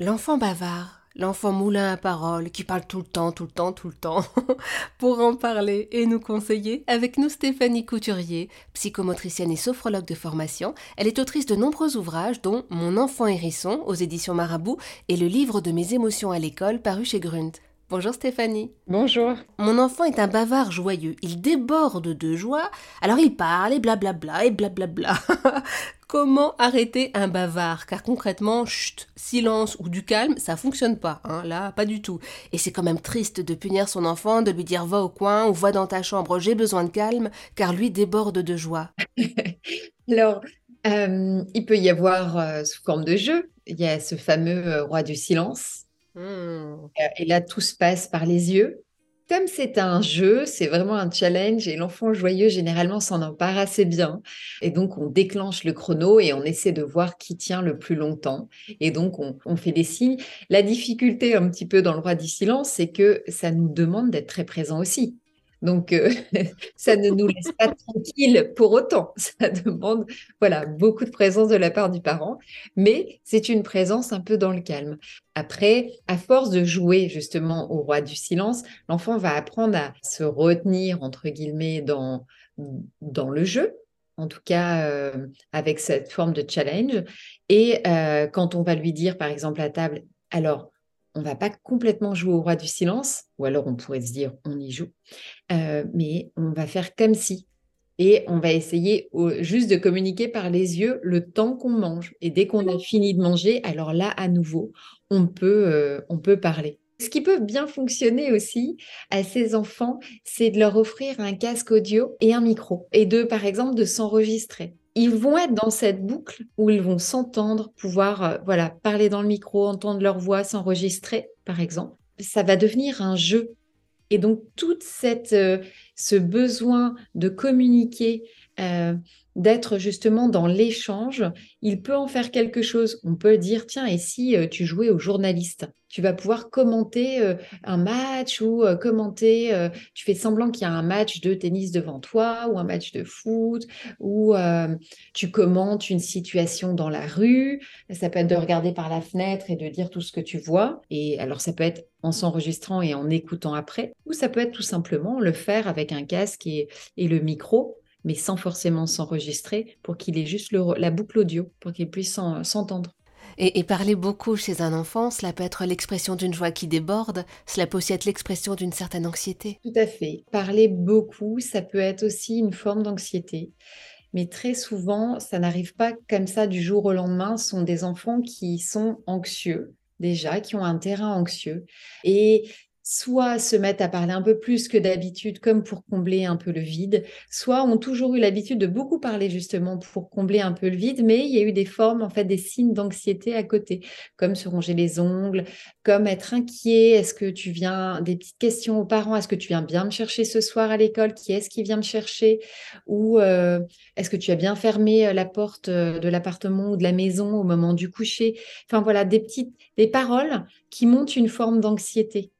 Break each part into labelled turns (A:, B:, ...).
A: L'enfant bavard, l'enfant moulin à parole, qui parle tout le temps, tout le temps, tout le temps. Pour en parler et nous conseiller, avec nous Stéphanie Couturier, psychomotricienne et sophrologue de formation. Elle est autrice de nombreux ouvrages, dont Mon enfant hérisson aux éditions Marabout et le livre de mes émotions à l'école paru chez Grund. Bonjour Stéphanie.
B: Bonjour.
A: Mon enfant est un bavard joyeux. Il déborde de joie, alors il parle et blablabla et blablabla. Comment arrêter un bavard? Car concrètement, chut, silence ou du calme, ça fonctionne pas. Hein, là, pas du tout. Et c'est quand même triste de punir son enfant, de lui dire va au coin ou va dans ta chambre, j'ai besoin de calme, car lui déborde de joie.
B: alors, euh, il peut y avoir euh, sous forme de jeu. Il y a ce fameux euh, roi du silence Mmh. Euh, et là, tout se passe par les yeux. Comme c'est un jeu, c'est vraiment un challenge et l'enfant joyeux, généralement, s'en empare assez bien. Et donc, on déclenche le chrono et on essaie de voir qui tient le plus longtemps. Et donc, on, on fait des signes. La difficulté un petit peu dans le roi du silence, c'est que ça nous demande d'être très présent aussi. Donc, euh, ça ne nous laisse pas tranquille pour autant. Ça demande voilà, beaucoup de présence de la part du parent, mais c'est une présence un peu dans le calme. Après, à force de jouer justement au roi du silence, l'enfant va apprendre à se retenir, entre guillemets, dans, dans le jeu, en tout cas euh, avec cette forme de challenge. Et euh, quand on va lui dire, par exemple, à table, alors, on va pas complètement jouer au roi du silence, ou alors on pourrait se dire on y joue, euh, mais on va faire comme si. Et on va essayer juste de communiquer par les yeux le temps qu'on mange. Et dès qu'on a fini de manger, alors là, à nouveau, on peut, euh, on peut parler. Ce qui peut bien fonctionner aussi à ces enfants, c'est de leur offrir un casque audio et un micro. Et de, par exemple, de s'enregistrer ils vont être dans cette boucle où ils vont s'entendre, pouvoir euh, voilà parler dans le micro, entendre leur voix, s'enregistrer, par exemple. Ça va devenir un jeu. Et donc tout cette euh, ce besoin de communiquer, euh, d'être justement dans l'échange, il peut en faire quelque chose. On peut dire tiens et si tu jouais au journaliste? Tu vas pouvoir commenter euh, un match ou euh, commenter, euh, tu fais semblant qu'il y a un match de tennis devant toi ou un match de foot ou tu commentes une situation dans la rue. Ça peut être de regarder par la fenêtre et de dire tout ce que tu vois. Et alors ça peut être en s'enregistrant et en écoutant après, ou ça peut être tout simplement le faire avec un casque et, le micro mais sans forcément s'enregistrer pour qu'il ait juste la boucle audio, pour qu'il puisse s'entendre.
A: Et, parler beaucoup chez un enfant, cela peut être l'expression d'une joie qui déborde, cela peut aussi être l'expression d'une certaine anxiété.
B: Tout à fait. Parler beaucoup, ça peut être aussi une forme d'anxiété. Mais très souvent, ça n'arrive pas comme ça du jour au lendemain. Ce sont des enfants qui sont anxieux déjà, qui ont un terrain anxieux. Et soit se mettent à parler un peu plus que d'habitude, comme pour combler un peu le vide, soit ont toujours eu l'habitude de beaucoup parler justement pour combler un peu le vide, mais il y a eu des formes, en fait, des signes d'anxiété à côté, comme se ronger les ongles, comme être inquiet, est-ce que tu viens, des petites questions aux parents, est-ce que tu viens bien me chercher ce soir à l'école, qui est-ce qui vient me chercher, ou euh, est-ce que tu as bien fermé euh, la porte euh, de l'appartement ou de la maison au moment du coucher, enfin voilà, des petites, des paroles qui montrent une forme d'anxiété.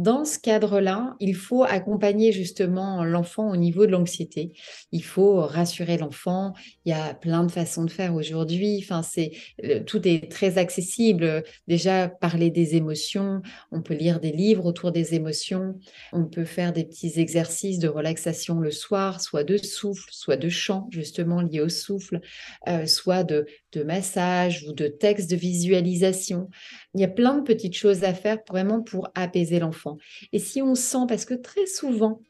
B: Dans ce cadre-là, il faut accompagner justement l'enfant au niveau de l'anxiété. Il faut rassurer l'enfant. Il y a plein de façons de faire aujourd'hui. Enfin, c'est tout est très accessible. Déjà parler des émotions. On peut lire des livres autour des émotions. On peut faire des petits exercices de relaxation le soir, soit de souffle, soit de chant justement lié au souffle, euh, soit de, de massage ou de texte de visualisation. Il y a plein de petites choses à faire vraiment pour apaiser l'enfant. Et si on sent, parce que très souvent,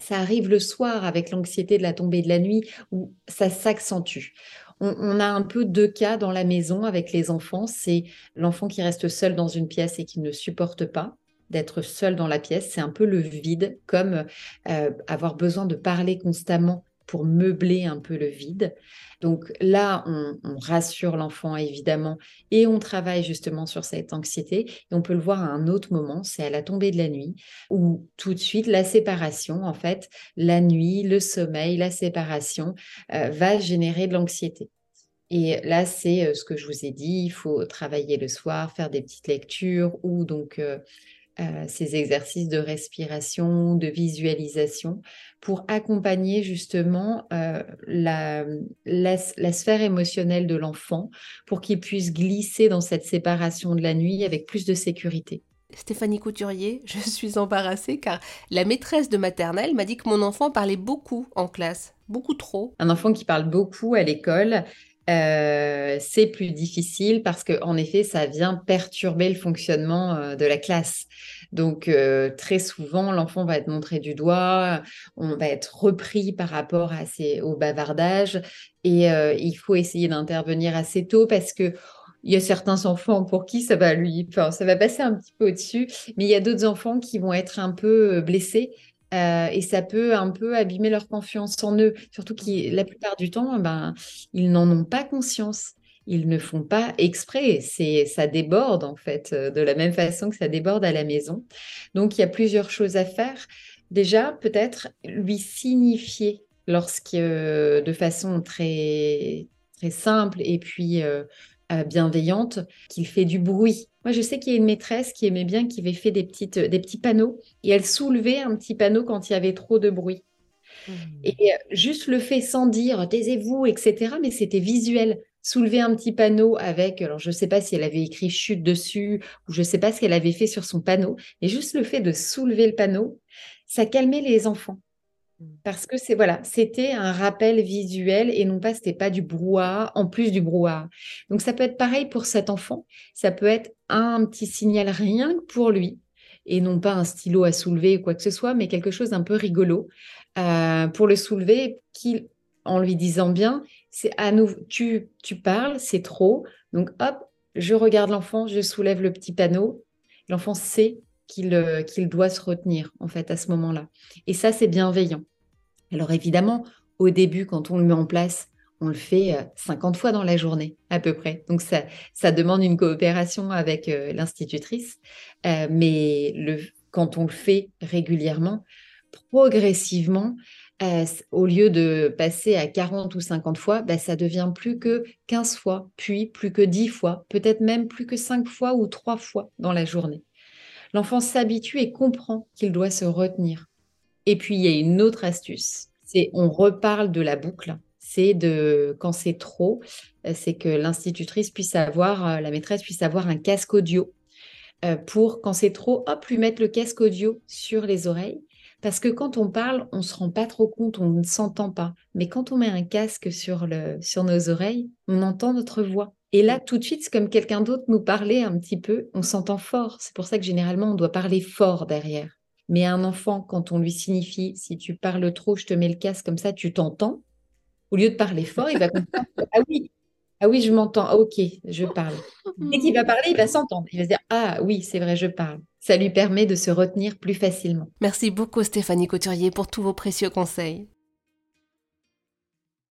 B: ça arrive le soir avec l'anxiété de la tombée de la nuit où ça s'accentue. On, a un peu deux cas dans la maison avec les enfants. C'est l'enfant qui reste seul dans une pièce et qui ne supporte pas d'être seul dans la pièce. C'est un peu le vide, comme euh, avoir besoin de parler constamment pour meubler un peu le vide. Donc là, on, rassure l'enfant évidemment et on travaille justement sur cette anxiété. Et on peut le voir à un autre moment, c'est à la tombée de la nuit, où tout de suite la séparation, en fait, la nuit, le sommeil, la séparation euh, va générer de l'anxiété. Et là, c'est euh, ce que je vous ai dit, il faut travailler le soir, faire des petites lectures ou donc euh, euh, ces exercices de respiration, de visualisation, pour accompagner justement euh, la, la, sphère émotionnelle de l'enfant, pour qu'il puisse glisser dans cette séparation de la nuit avec plus de sécurité.
A: Stéphanie Couturier, je suis embarrassée car la maîtresse de maternelle m'a dit que mon enfant parlait beaucoup en classe, beaucoup trop.
B: Un enfant qui parle beaucoup à l'école, euh, c'est plus difficile parce que en effet, ça vient perturber le fonctionnement euh, de la classe. Donc euh, très souvent, l'enfant va être montré du doigt, on va être repris par rapport à au bavardage, et il faut essayer d'intervenir assez tôt parce que il y a certains enfants pour qui ça va lui, ça va passer un petit peu au-dessus, mais il y a d'autres enfants qui vont être un peu blessés euh, et ça peut un peu abîmer leur confiance en eux, surtout que la plupart du temps, ben, ils n'en ont pas conscience. Ils ne font pas exprès, c'est ça déborde en fait, euh, de la même façon que ça déborde à la maison. Donc il y a plusieurs choses à faire. Déjà, peut-être lui signifier lorsque, euh, de façon très très simple et puis bienveillante, qu'il fait du bruit moi, je sais qu'il y a une maîtresse qui aimait bien, qui avait fait des, petites, des petits panneaux et elle soulevait un petit panneau quand il y avait trop de bruit. Mmh. Et euh, juste le fait sans dire taisez-vous, etc., mais c'était visuel. Soulever un petit panneau avec, alors je ne sais pas si elle avait écrit chute dessus ou je ne sais pas ce qu'elle avait fait sur son panneau, mais juste le fait de soulever le panneau, ça calmait les enfants. Parce que c'est voilà, c'était un rappel visuel et non pas c'était pas du brouhaha en plus du brouhaha. Donc ça peut être pareil pour cet enfant, ça peut être un petit signal rien que pour lui et non pas un stylo à soulever ou quoi que ce soit, mais quelque chose d'un peu rigolo euh, pour le soulever, qui en lui disant bien, c'est à nouveau tu tu parles, c'est trop, donc hop, je regarde l'enfant, je soulève le petit panneau, l'enfant sait euh, qu'il doit se retenir en fait à ce moment-là. Et ça, c'est bienveillant. Alors évidemment, au début, quand on le met en place, on le fait 50 euh, fois dans la journée à peu près. Donc ça, ça demande une coopération avec euh, l'institutrice. mais le, quand on le fait régulièrement, progressivement, au lieu de passer à 40 ou 50 fois, bah, ça devient plus que 15 fois, puis plus que 10 fois, peut-être même plus que 5 fois ou 3 fois dans la journée l'enfant s'habitue et comprend qu'il doit se retenir. Et puis, il y a une autre astuce, c'est on reparle de la boucle. C'est de, quand c'est trop, euh, c'est que l'institutrice puisse avoir, euh, la maîtresse puisse avoir un casque audio euh, pour, quand c'est trop, hop, lui mettre le casque audio sur les oreilles. Parce que quand on parle, on ne se rend pas trop compte, on ne s'entend pas. Mais quand on met un casque sur, le, sur nos oreilles, on entend notre voix. Et là, tout de suite, c'est comme quelqu'un d'autre nous parlait un petit peu, on s'entend fort. C'est pour ça que généralement, on doit parler fort derrière. Mais un enfant, quand on lui signifie, si tu parles trop, je te mets le casque comme ça, tu t'entends, au lieu de parler fort, il va comprendre, ah oui, ah oui, je m'entends, ah, ok, je parle. Dès qu'il va parler, il va s'entendre. Il va se dire, ah oui, c'est vrai, je parle. Ça lui permet de se retenir plus facilement.
A: Merci beaucoup Stéphanie Couturier pour tous vos précieux conseils.